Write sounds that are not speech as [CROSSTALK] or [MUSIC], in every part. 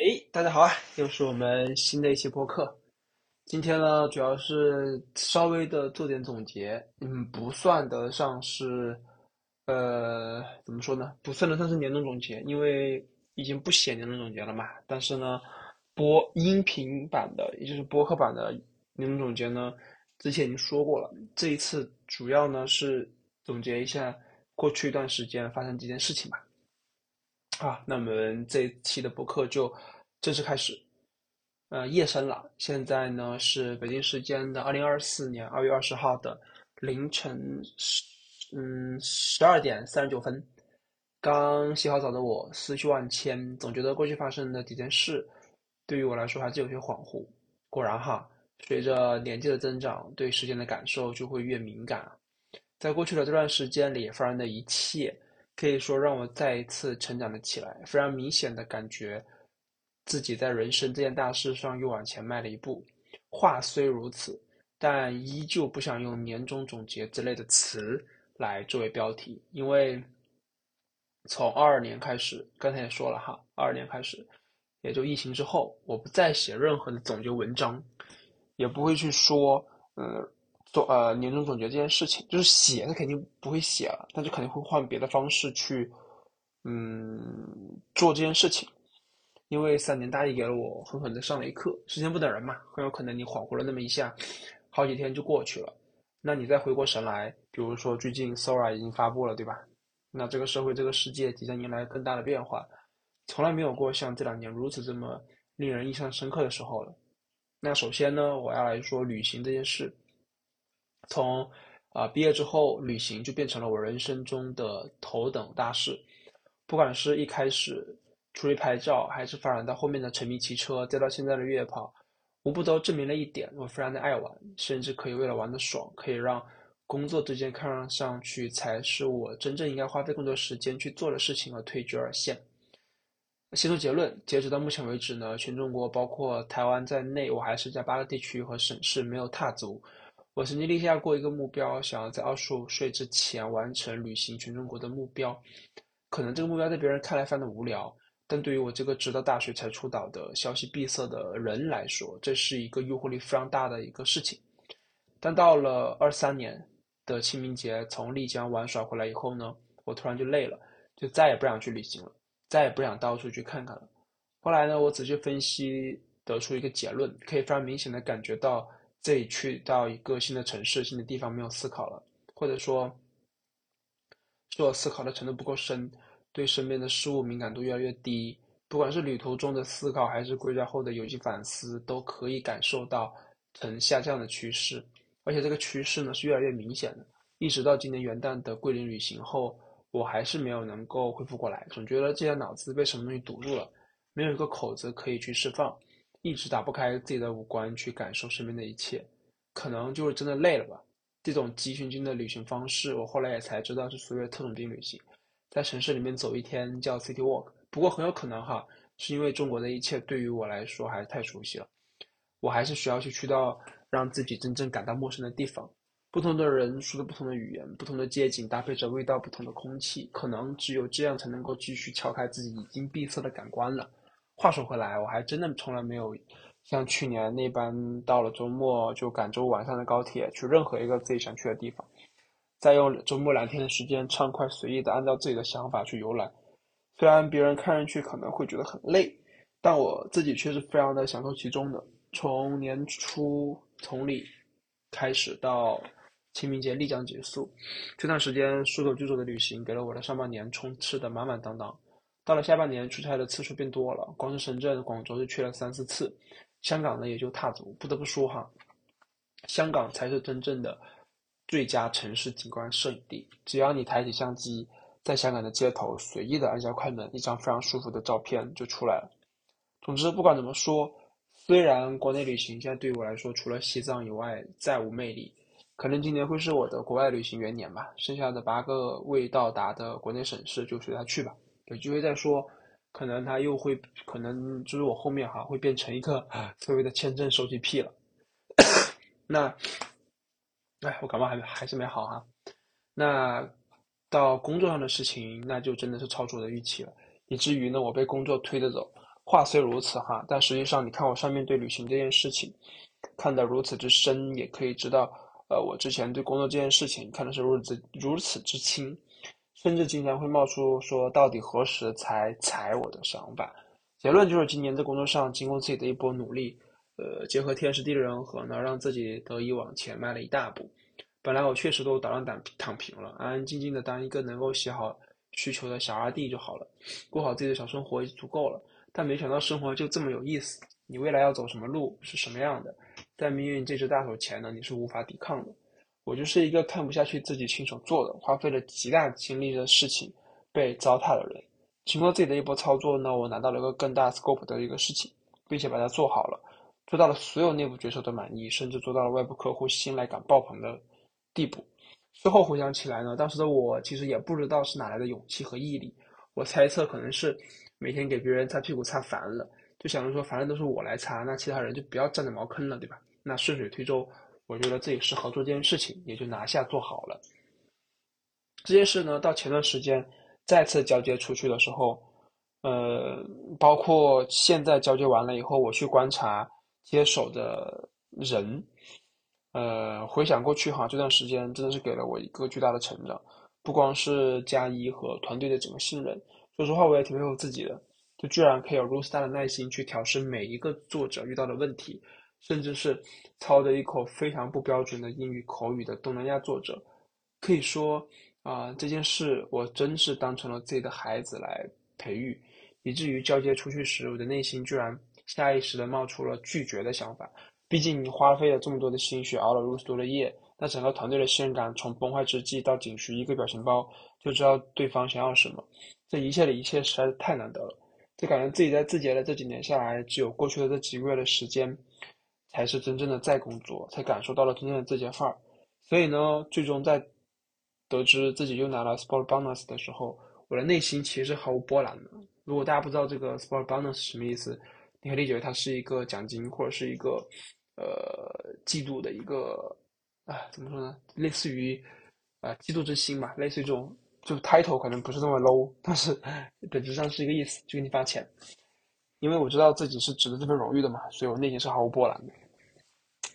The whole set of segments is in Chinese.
哎，大家好啊！又是我们新的一期播客。今天呢，主要是稍微的做点总结，嗯，不算得上是，呃，怎么说呢？不算得上是年终总结，因为已经不写年终总结了嘛。但是呢，播音频版的，也就是播客版的年终总结呢，之前已经说过了。这一次主要呢是总结一下过去一段时间发生几件事情吧。啊，那我们这一期的播客就正式开始。呃，夜深了，现在呢是北京时间的二零二四年二月二十号的凌晨十嗯十二点三十九分。刚洗好澡的我思绪万千，总觉得过去发生的几件事对于我来说还是有些恍惚。果然哈，随着年纪的增长，对时间的感受就会越敏感。在过去的这段时间里发生的一切。可以说让我再一次成长了起来，非常明显的感觉自己在人生这件大事上又往前迈了一步。话虽如此，但依旧不想用年终总结之类的词来作为标题，因为从二二年开始，刚才也说了哈，二二年开始，也就疫情之后，我不再写任何的总结文章，也不会去说，嗯。做呃年终总结这件事情，就是写他肯定不会写了，但是肯定会换别的方式去，嗯，做这件事情。因为三年大一给了我狠狠的上了一课，时间不等人嘛，很有可能你恍惚了那么一下，好几天就过去了。那你再回过神来，比如说最近 Sora 已经发布了，对吧？那这个社会这个世界即将迎来更大的变化，从来没有过像这两年如此这么令人印象深刻的时候了。那首先呢，我要来说旅行这件事。从啊毕业之后，旅行就变成了我人生中的头等大事。不管是一开始出去拍照，还是发展到后面的沉迷骑车，再到现在的越野跑，无不都证明了一点：我非常的爱玩，甚至可以为了玩的爽，可以让工作这件看上去才是我真正应该花费更多时间去做的事情而退居二线。先说结论，截止到目前为止呢，全中国包括台湾在内，我还是在八个地区和省市没有踏足。我曾经立下过一个目标，想要在二十五岁之前完成旅行全中国的目标。可能这个目标在别人看来非常的无聊，但对于我这个直到大学才出岛的消息闭塞的人来说，这是一个诱惑力非常大的一个事情。但到了二三年的清明节从丽江玩耍回来以后呢，我突然就累了，就再也不想去旅行了，再也不想到处去看看了。后来呢，我仔细分析，得出一个结论，可以非常明显的感觉到。这里去到一个新的城市、新的地方，没有思考了，或者说，是我思考的程度不够深，对身边的事物敏感度越来越低。不管是旅途中的思考，还是归家后的有机反思，都可以感受到呈下降的趋势。而且这个趋势呢是越来越明显的。一直到今年元旦的桂林旅行后，我还是没有能够恢复过来，总觉得这些脑子被什么东西堵住了，没有一个口子可以去释放。一直打不开自己的五官去感受身边的一切，可能就是真的累了吧。这种急循经的旅行方式，我后来也才知道是所谓的特种兵旅行，在城市里面走一天叫 city walk。不过很有可能哈，是因为中国的一切对于我来说还是太熟悉了，我还是需要去去到让自己真正感到陌生的地方。不同的人说的不同的语言，不同的街景搭配着味道不同的空气，可能只有这样才能够继续敲开自己已经闭塞的感官了。话说回来，我还真的从来没有像去年那般，到了周末就赶周晚上的高铁去任何一个自己想去的地方，再用周末两天的时间畅快随意的按照自己的想法去游览。虽然别人看上去可能会觉得很累，但我自己却是非常的享受其中的。从年初从里开始到清明节丽江结束，这段时间说走就走的旅行，给了我的上半年充斥的满满当当。到了下半年，出差的次数变多了，光是深圳、广州就去了三四次，香港呢也就踏足。不得不说哈，香港才是真正的最佳城市景观摄影地。只要你抬起相机，在香港的街头随意的按下快门，一张非常舒服的照片就出来了。总之，不管怎么说，虽然国内旅行现在对于我来说，除了西藏以外再无魅力，可能今年会是我的国外旅行元年吧。剩下的八个未到达的国内省市，就随他去吧。有机会再说，可能他又会，可能就是我后面哈会变成一个所谓的签证收集癖了。[COUGHS] 那，哎，我感冒还还是没好哈。那到工作上的事情，那就真的是超出我的预期了，以至于呢，我被工作推着走。话虽如此哈，但实际上你看我上面对旅行这件事情看得如此之深，也可以知道，呃，我之前对工作这件事情看的是如此如此之轻，甚至经常会冒出说到底何时才裁我的想法。结论就是今年在工作上经过自己的一波努力，呃，结合天时地利人和呢，让自己得以往前迈了一大步。本来我确实都打算躺躺平了，安安静静的当一个能够写好需求的小二弟就好了，过好自己的小生活就足够了。但没想到生活就这么有意思，你未来要走什么路是什么样的，在命运这只大手前呢，你是无法抵抗的。我就是一个看不下去自己亲手做的，花费了极大精力的事情被糟蹋的人。经过自己的一波操作呢，我拿到了一个更大 scope 的一个事情，并且把它做好了，做到了所有内部角色都满意，甚至做到了外部客户信赖感爆棚的地步。事后回想起来呢，当时的我其实也不知道是哪来的勇气和毅力，我猜测可能是。每天给别人擦屁股擦烦了，就想着说，反正都是我来擦，那其他人就不要占着茅坑了，对吧？那顺水推舟，我觉得自己适合做这件事情，也就拿下做好了。这件事呢，到前段时间再次交接出去的时候，呃，包括现在交接完了以后，我去观察接手的人，呃，回想过去哈，这段时间真的是给了我一个巨大的成长，不光是加一和团队的整个信任。说实话，我也挺佩服自己的，就居然可以有如此大的耐心去调试每一个作者遇到的问题，甚至是操着一口非常不标准的英语口语的东南亚作者，可以说啊，这件事我真是当成了自己的孩子来培育，以至于交接出去时，我的内心居然下意识的冒出了拒绝的想法。毕竟你花费了这么多的心血，熬了如此多的夜，那整个团队的信任感从崩坏之际到仅需一个表情包就知道对方想要什么。这一切的一切实在是太难得了，就感觉自己在字节的这几年下来，只有过去的这几个月的时间，才是真正的在工作，才感受到了真正的字节范儿。所以呢，最终在得知自己又拿了 Sport Bonus 的时候，我的内心其实是毫无波澜的。如果大家不知道这个 Sport Bonus 什么意思，你可以理解为它是一个奖金或者是一个呃季度的一个啊怎么说呢？类似于啊季度之星吧，类似于这种。就 title 可能不是这么 low，但是 [LAUGHS] 本质上是一个意思，就给你发钱。因为我知道自己是值得这份荣誉的嘛，所以我内心是毫无波澜的。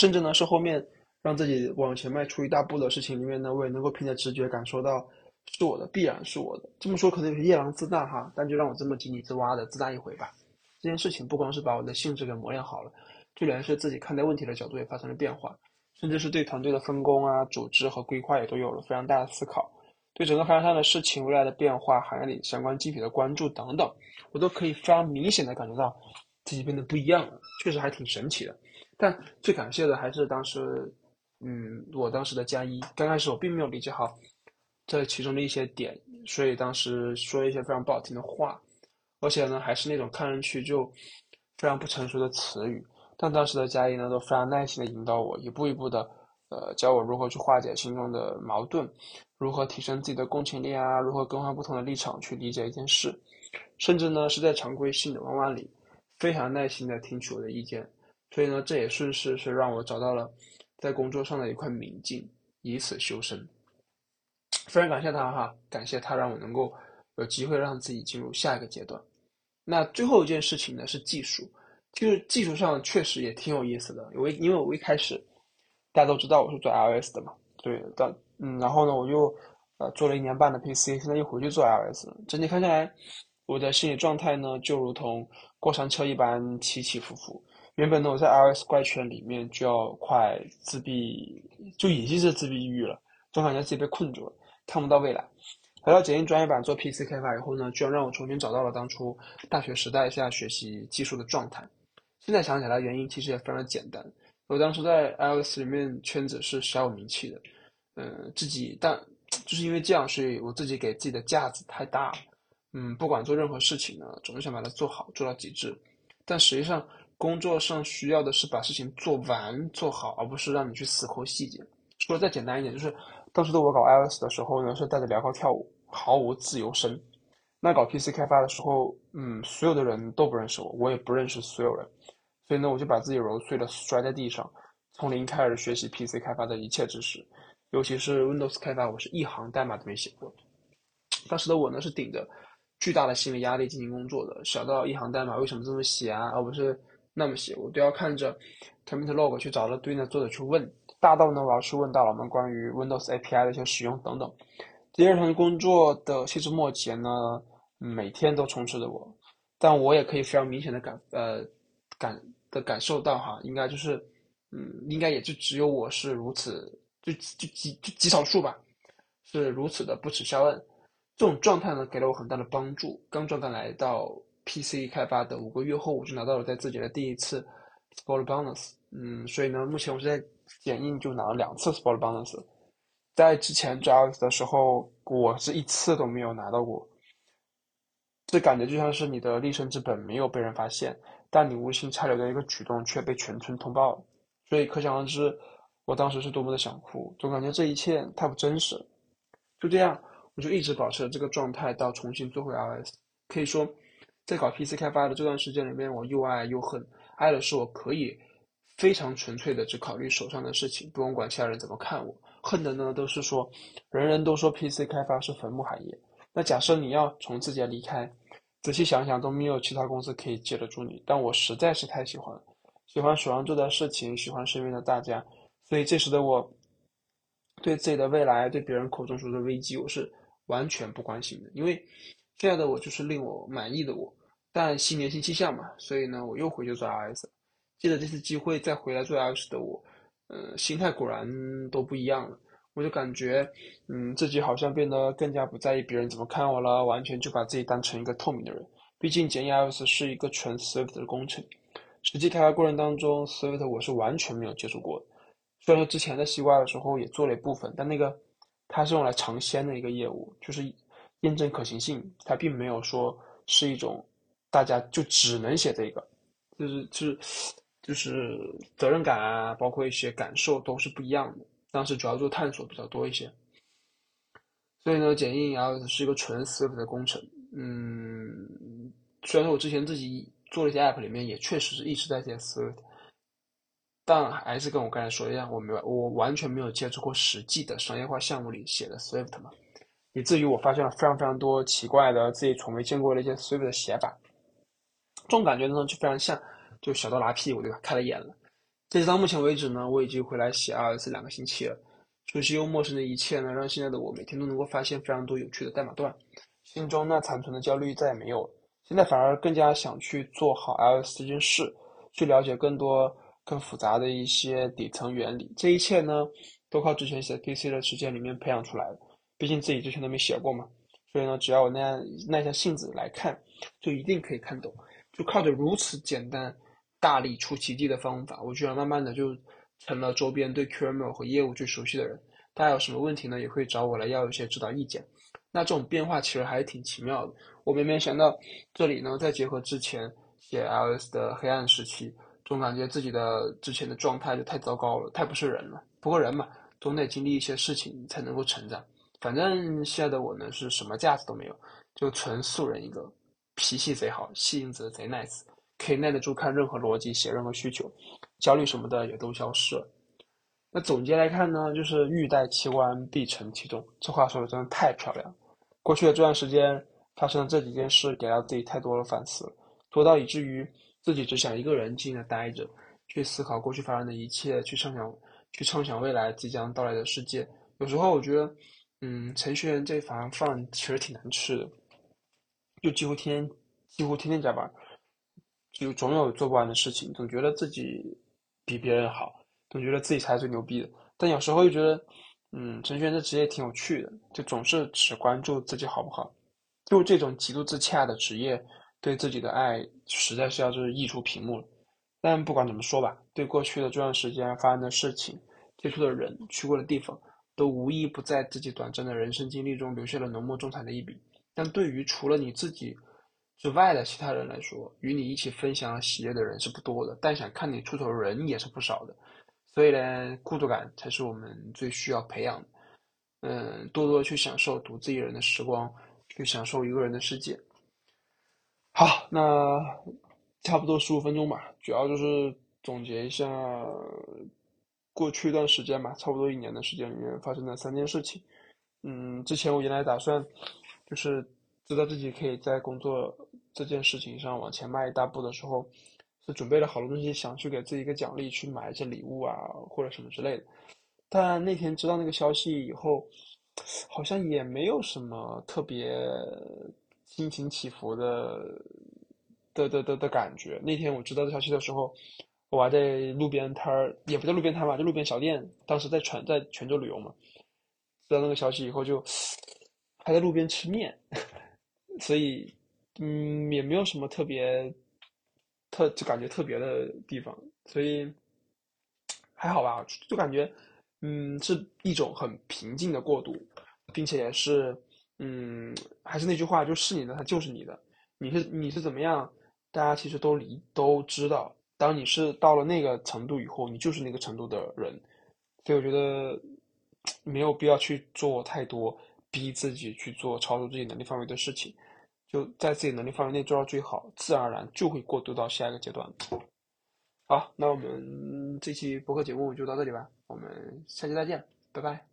甚至呢，是后面让自己往前迈出一大步的事情里面呢，我也能够凭着直觉感受到是我的，必然是我的。这么说可能有些夜郎自大哈，但就让我这么井底之蛙的自大一回吧。这件事情不光是把我的性质给磨练好了，就连是自己看待问题的角度也发生了变化，甚至是对团队的分工啊、组织和规划也都有了非常大的思考。对整个发展上的事情、未来的变化、行业里相关具体的关注等等，我都可以非常明显的感觉到自己变得不一样了，确实还挺神奇的。但最感谢的还是当时，嗯，我当时的加一。刚开始我并没有理解好这其中的一些点，所以当时说一些非常不好听的话，而且呢，还是那种看上去就非常不成熟的词语。但当时的加一呢，都非常耐心的引导我，一步一步的。呃，教我如何去化解心中的矛盾，如何提升自己的共情力啊，如何更换不同的立场去理解一件事，甚至呢是在常规性的弯弯里，非常耐心的听取我的意见。所以呢，这也顺势是让我找到了在工作上的一块明镜，以此修身。非常感谢他哈，感谢他让我能够有机会让自己进入下一个阶段。那最后一件事情呢是技术，就是技术上确实也挺有意思的，因为因为我一开始。大家都知道我是做 iOS 的嘛，对，但嗯，然后呢，我就呃做了一年半的 PC，现在又回去做 iOS。整体看下来，我的心理状态呢，就如同过山车一般起起伏伏。原本呢，我在 iOS 怪圈里面就要快自闭，就已经是自闭抑郁了，总感觉自己被困住了，看不到未来。来到剪映专业版做 PC 开发以后呢，居然让我重新找到了当初大学时代下学习技术的状态。现在想起来，原因其实也非常的简单。我当时在 iOS 里面圈子是小有名气的，嗯，自己但 [TSK] 就是因为这样，所以我自己给自己的架子太大了，嗯，不管做任何事情呢，总是想把它做好，做到极致。但实际上，工作上需要的是把事情做完做好，而不是让你去死抠细节。说的再简单一点，就是当时的我搞 iOS 的时候呢，是带着镣铐跳舞，毫无自由身。那搞 PC 开发的时候，嗯，所有的人都不认识我，我也不认识所有人。所以呢，我就把自己揉碎了摔在地上，从零开始学习 PC 开发的一切知识，尤其是 Windows 开发，我是一行代码都没写过。当时的我呢，是顶着巨大的心理压力进行工作的，小到一行代码为什么这么写啊，而不是那么写，我都要看着 commit log 去找到对应的作者去问。大到呢，我要去问大佬们关于 Windows API 的一些使用等等。第二份工作的细枝末节呢，每天都充斥着我，但我也可以非常明显的感呃感的感受到哈，应该就是嗯，应该也就只有我是如此，就就极就极少数吧，是如此的不耻下问。这种状态呢，给了我很大的帮助。刚转岗来到 PC 开发的五个月后，我就拿到了在自己的第一次 Sport Bonus。嗯，所以呢，目前我是在剪映就拿了两次 Sport Bonus。在之前做 iOS 的时候，我是一次都没有拿到过。这感觉就像是你的立身之本没有被人发现，但你无心插柳的一个举动却被全村通报了。所以可想而知，我当时是多么的想哭，总感觉这一切太不真实。就这样。我就一直保持了这个状态，到重新做回 iOS。可以说，在搞 PC 开发的这段时间里面，我又爱又恨。爱的是我可以非常纯粹的只考虑手上的事情，不用管其他人怎么看我；恨的呢，都是说人人都说 PC 开发是坟墓行业。那假设你要从字节离开，仔细想想都没有其他公司可以接得住你。但我实在是太喜欢，喜欢手上做的事情，喜欢身边的大家，所以这时的我对自己的未来，对别人口中说的危机，我是。完全不关心的，因为现在的我就是令我满意的我。但新年新气象嘛，所以呢，我又回去做 iOS。借着这次机会再回来做 iOS 的我，呃，心态果然都不一样了。我就感觉，嗯，自己好像变得更加不在意别人怎么看我了，完全就把自己当成一个透明的人。毕竟检验 iOS 是一个纯 Swift 的工程，实际开发过程当中，Swift 我是完全没有接触过的。虽然说之前在西瓜的时候也做了一部分，但那个。它是用来尝鲜的一个业务，就是验证可行性。它并没有说是一种大家就只能写这个，就是就是就是责任感啊，包括一些感受都是不一样的。当时主要做探索比较多一些，所以呢，剪映 iOS 是一个纯 Swift 的工程。嗯，虽然说我之前自己做了一些 App 里面也确实是一直在写 Swift。但还是跟我刚才说一样，我没有，我完全没有接触过实际的商业化项目里写的 Swift 嘛，以至于我发现了非常非常多奇怪的自己从未见过的一些 Swift 的写法。这种感觉呢，就非常像就小刀拉屁股对吧？开了眼了。截止到目前为止呢，我已经回来写 iOS 两个星期了。熟悉又陌生的一切呢，让现在的我每天都能够发现非常多有趣的代码段，心中那残存的焦虑再也没有了。现在反而更加想去做好 iOS 这件事，去了解更多。更复杂的一些底层原理，这一切呢，都靠之前写 PC 的时间里面培养出来的。毕竟自己之前都没写过嘛，所以呢，只要我那样耐下性子来看，就一定可以看懂。就靠着如此简单、大力出奇迹的方法，我居然慢慢的就成了周边对 QML 和业务最熟悉的人。大家有什么问题呢，也会找我来要一些指导意见。那这种变化其实还是挺奇妙的。我没想到这里呢，再结合之前写 iOS 的黑暗时期。总感觉自己的之前的状态就太糟糕了，太不是人了。不过人嘛，总得经历一些事情才能够成长。反正现在的我呢，是什么架子都没有，就纯素人一个，脾气贼好，性子贼 nice，可以耐得住看任何逻辑，写任何需求，焦虑什么的也都消失了。那总结来看呢，就是欲戴其冠，必承其重。这话说的真的太漂亮。过去的这段时间发生的这几件事，给了自己太多的反思，多到以至于。自己只想一个人静静的待着，去思考过去发生的一切，去畅想，去畅想未来即将到来的世界。有时候我觉得，嗯，程序员这行饭其实挺难吃的，就几乎天几乎天天加班，就总有做不完的事情，总觉得自己比别人好，总觉得自己才是最牛逼的。但有时候又觉得，嗯，程序员这职业挺有趣的，就总是只关注自己好不好，就这种极度自洽的职业。对自己的爱实在是要就是溢出屏幕了，但不管怎么说吧，对过去的这段时间发生的事情、接触的人、去过的地方，都无一不在自己短暂的人生经历中留下了浓墨重彩的一笔。但对于除了你自己之外的其他人来说，与你一起分享喜悦的人是不多的，但想看你出头的人也是不少的。所以呢，孤独感才是我们最需要培养的。嗯，多多去享受独自一人的时光，去享受一个人的世界。好，那差不多十五分钟吧，主要就是总结一下过去一段时间吧，差不多一年的时间里面发生的三件事情。嗯，之前我原来打算就是知道自己可以在工作这件事情上往前迈一大步的时候，是准备了好多东西，想去给自己一个奖励，去买一些礼物啊或者什么之类的。但那天知道那个消息以后，好像也没有什么特别心情起伏的的的的的感觉。那天我知道这消息的时候，我还在路边摊儿，也不叫路边摊吧，就路边小店。当时在泉在泉州旅游嘛，知道那个消息以后就还在路边吃面。[LAUGHS] 所以，嗯，也没有什么特别特就感觉特别的地方，所以还好吧，就感觉，嗯，是一种很平静的过渡，并且是，嗯，还是那句话，就是你的，它就是你的，你是你是怎么样，大家其实都理都知道。当你是到了那个程度以后，你就是那个程度的人，所以我觉得没有必要去做太多逼自己去做超出自己能力范围的事情。就在自己能力范围内做到最好，自然而然就会过渡到下一个阶段。好，那我们这期博客节目就到这里吧，我们下期再见，拜拜。